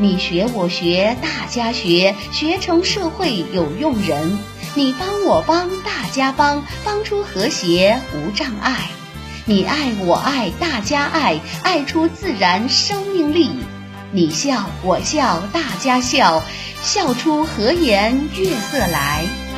你学我学大家学学成社会有用人。你帮我帮大家帮帮出和谐无障碍。你爱我爱大家爱爱出自然生命力。你笑我笑大家笑笑出和颜悦色来。